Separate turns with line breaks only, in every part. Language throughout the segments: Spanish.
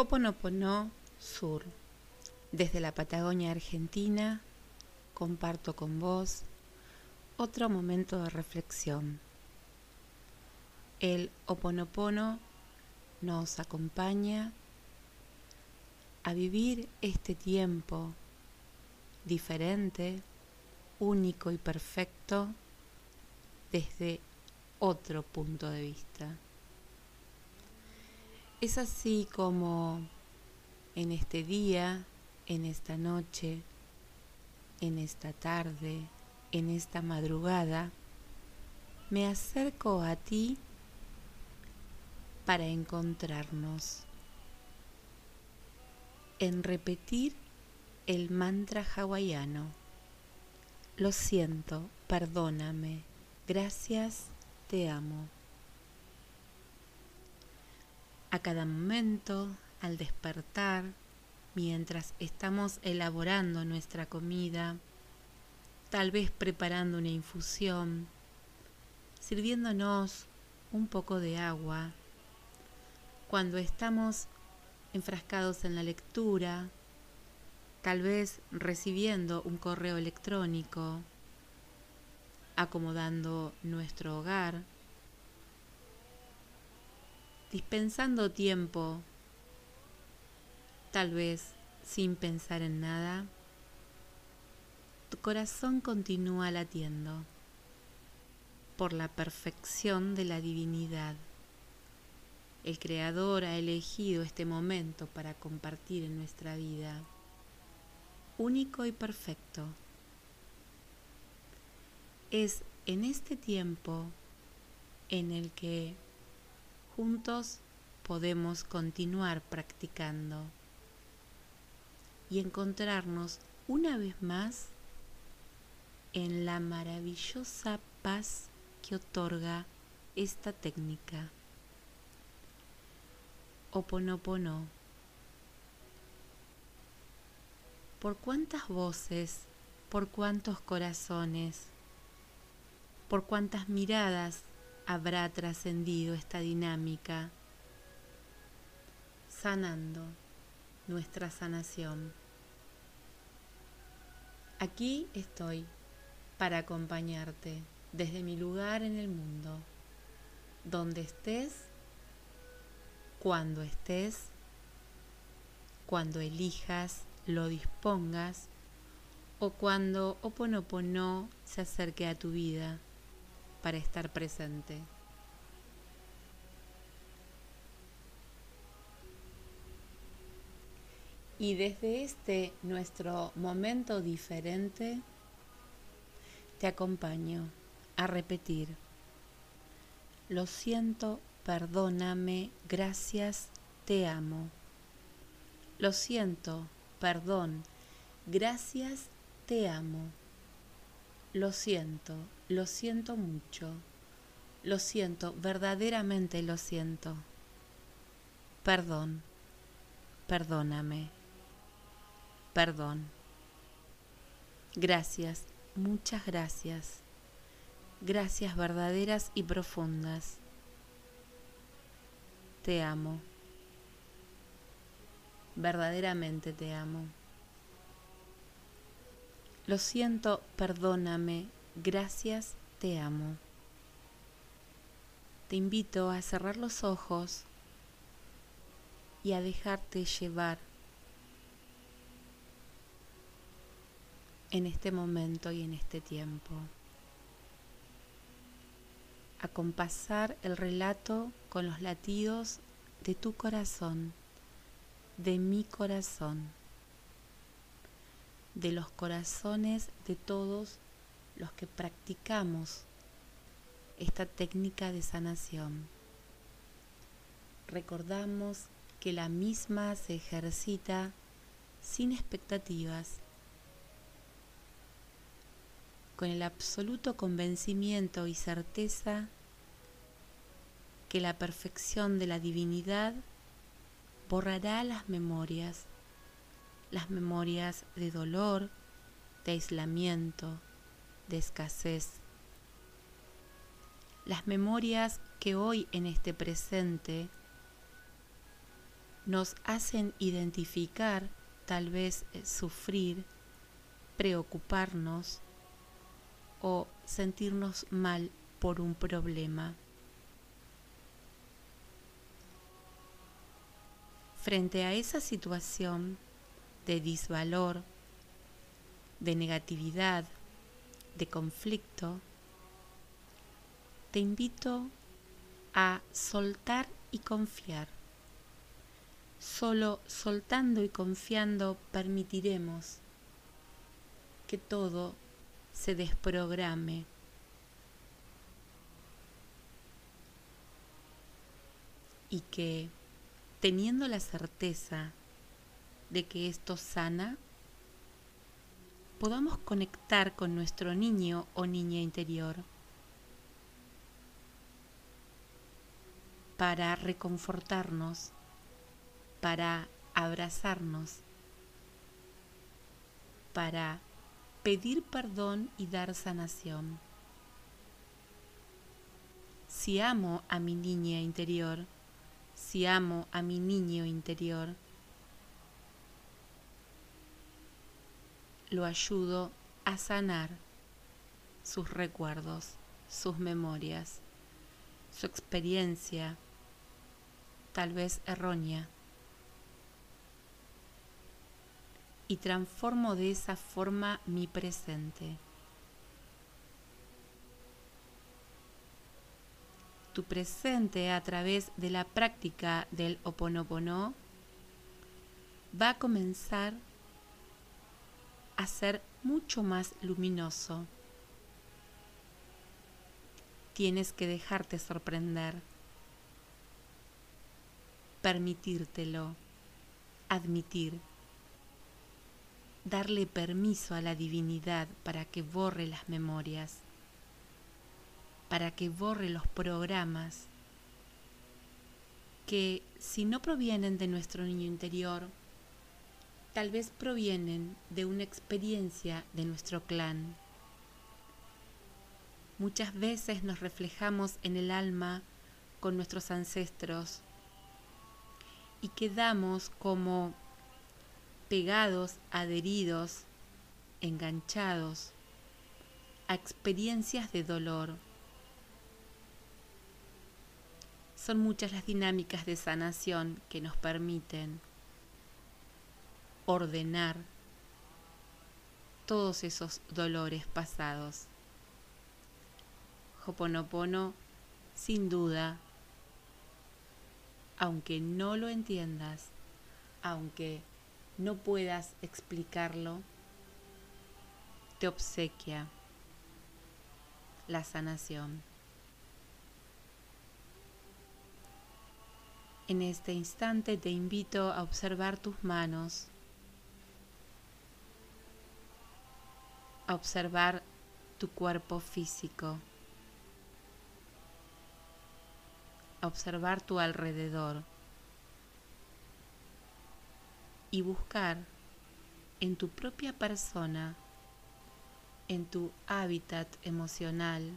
Hoponopono Sur. Desde la Patagonia Argentina, comparto con vos otro momento de reflexión. El Hoponopono nos acompaña a vivir este tiempo diferente, único y perfecto desde otro punto de vista. Es así como en este día, en esta noche, en esta tarde, en esta madrugada, me acerco a ti para encontrarnos en repetir el mantra hawaiano. Lo siento, perdóname, gracias, te amo. A cada momento, al despertar, mientras estamos elaborando nuestra comida, tal vez preparando una infusión, sirviéndonos un poco de agua, cuando estamos enfrascados en la lectura, tal vez recibiendo un correo electrónico, acomodando nuestro hogar, dispensando tiempo, tal vez sin pensar en nada, tu corazón continúa latiendo por la perfección de la divinidad. El Creador ha elegido este momento para compartir en nuestra vida, único y perfecto. Es en este tiempo en el que juntos podemos continuar practicando y encontrarnos una vez más en la maravillosa paz que otorga esta técnica. Oponopono. ¿Por cuántas voces, por cuántos corazones, por cuántas miradas habrá trascendido esta dinámica, sanando nuestra sanación. Aquí estoy para acompañarte desde mi lugar en el mundo, donde estés, cuando estés, cuando elijas, lo dispongas o cuando Oponopono se acerque a tu vida para estar presente. Y desde este nuestro momento diferente, te acompaño a repetir, lo siento, perdóname, gracias, te amo. Lo siento, perdón, gracias, te amo. Lo siento, lo siento mucho. Lo siento, verdaderamente lo siento. Perdón, perdóname perdón. Gracias, muchas gracias. Gracias verdaderas y profundas. Te amo. Verdaderamente te amo. Lo siento, perdóname. Gracias, te amo. Te invito a cerrar los ojos y a dejarte llevar en este momento y en este tiempo. Acompasar el relato con los latidos de tu corazón, de mi corazón, de los corazones de todos los que practicamos esta técnica de sanación. Recordamos que la misma se ejercita sin expectativas con el absoluto convencimiento y certeza que la perfección de la divinidad borrará las memorias, las memorias de dolor, de aislamiento, de escasez, las memorias que hoy en este presente nos hacen identificar, tal vez eh, sufrir, preocuparnos o sentirnos mal por un problema. Frente a esa situación de disvalor, de negatividad, de conflicto, te invito a soltar y confiar. Solo soltando y confiando permitiremos que todo se desprograme. Y que teniendo la certeza de que esto sana, podamos conectar con nuestro niño o niña interior para reconfortarnos, para abrazarnos, para pedir perdón y dar sanación. Si amo a mi niña interior, si amo a mi niño interior, lo ayudo a sanar sus recuerdos, sus memorias, su experiencia, tal vez errónea, y transformo de esa forma mi presente. Tu presente a través de la práctica del oponopono va a comenzar a ser mucho más luminoso. Tienes que dejarte sorprender, permitírtelo, admitir, darle permiso a la divinidad para que borre las memorias, para que borre los programas que si no provienen de nuestro niño interior, tal vez provienen de una experiencia de nuestro clan. Muchas veces nos reflejamos en el alma con nuestros ancestros y quedamos como pegados, adheridos, enganchados a experiencias de dolor. Son muchas las dinámicas de sanación que nos permiten ordenar todos esos dolores pasados. Hoponopono, sin duda, aunque no lo entiendas, aunque no puedas explicarlo, te obsequia la sanación. En este instante te invito a observar tus manos a observar tu cuerpo físico, a observar tu alrededor. Y buscar en tu propia persona, en tu hábitat emocional,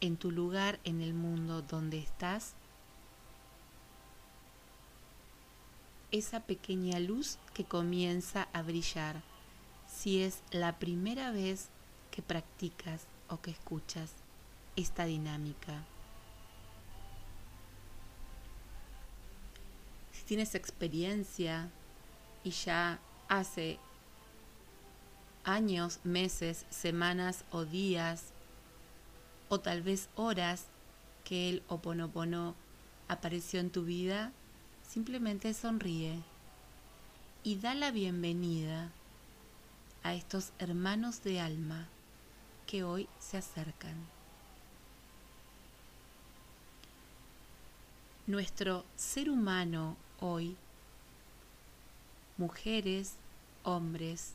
en tu lugar en el mundo donde estás, esa pequeña luz que comienza a brillar si es la primera vez que practicas o que escuchas esta dinámica. Si tienes experiencia y ya hace años, meses, semanas o días o tal vez horas que el oponopono apareció en tu vida, simplemente sonríe y da la bienvenida a estos hermanos de alma que hoy se acercan. Nuestro ser humano hoy, mujeres, hombres,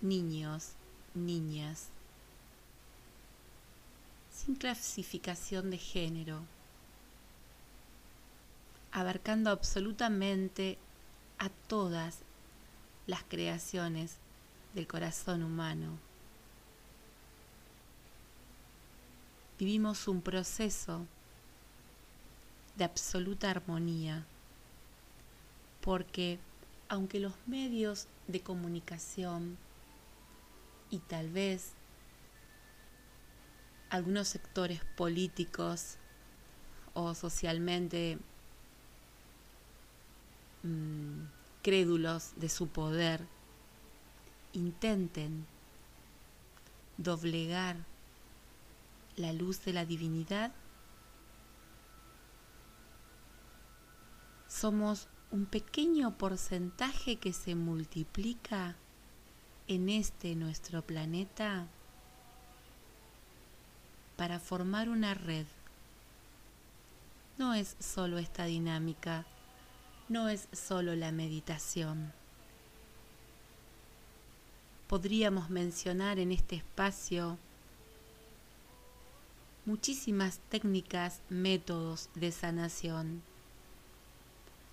niños, niñas, sin clasificación de género, abarcando absolutamente a todas las creaciones del corazón humano. Vivimos un proceso de absoluta armonía, porque aunque los medios de comunicación y tal vez algunos sectores políticos o socialmente mm, crédulos de su poder intenten doblegar la luz de la divinidad, somos un pequeño porcentaje que se multiplica en este nuestro planeta para formar una red. No es solo esta dinámica, no es solo la meditación. Podríamos mencionar en este espacio muchísimas técnicas, métodos de sanación,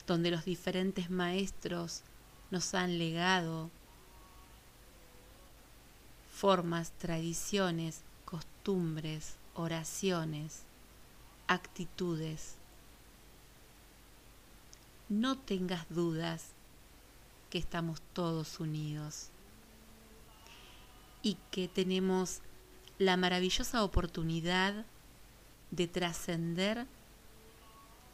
donde los diferentes maestros nos han legado formas, tradiciones, costumbres, oraciones, actitudes. No tengas dudas que estamos todos unidos y que tenemos la maravillosa oportunidad de trascender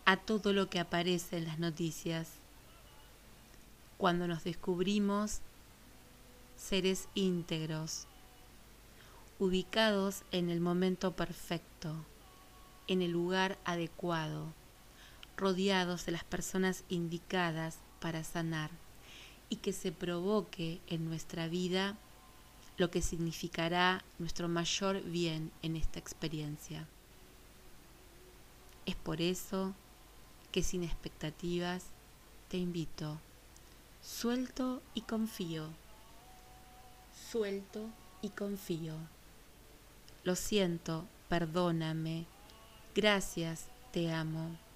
a todo lo que aparece en las noticias. Cuando nos descubrimos seres íntegros, ubicados en el momento perfecto, en el lugar adecuado, rodeados de las personas indicadas para sanar y que se provoque en nuestra vida lo que significará nuestro mayor bien en esta experiencia. Es por eso que sin expectativas te invito, suelto y confío, suelto y confío. Lo siento, perdóname, gracias, te amo.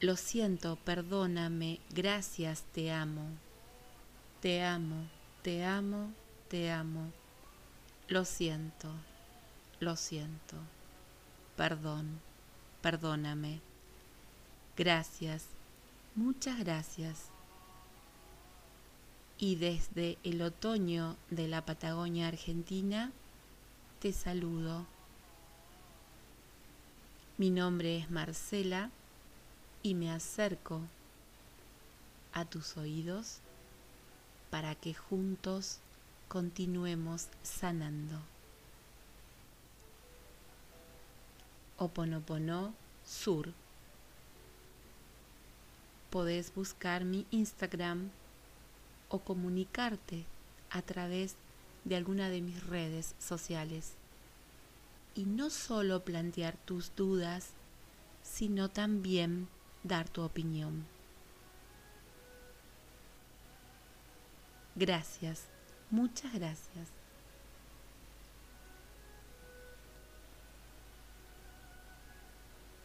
Lo siento, perdóname, gracias, te amo. Te amo, te amo, te amo, lo siento, lo siento, perdón, perdóname, gracias, muchas gracias. Y desde el otoño de la Patagonia Argentina, te saludo. Mi nombre es Marcela y me acerco a tus oídos para que juntos continuemos sanando. Oponopono Sur. Podés buscar mi Instagram o comunicarte a través de alguna de mis redes sociales. Y no solo plantear tus dudas, sino también dar tu opinión. Gracias Muchas gracias.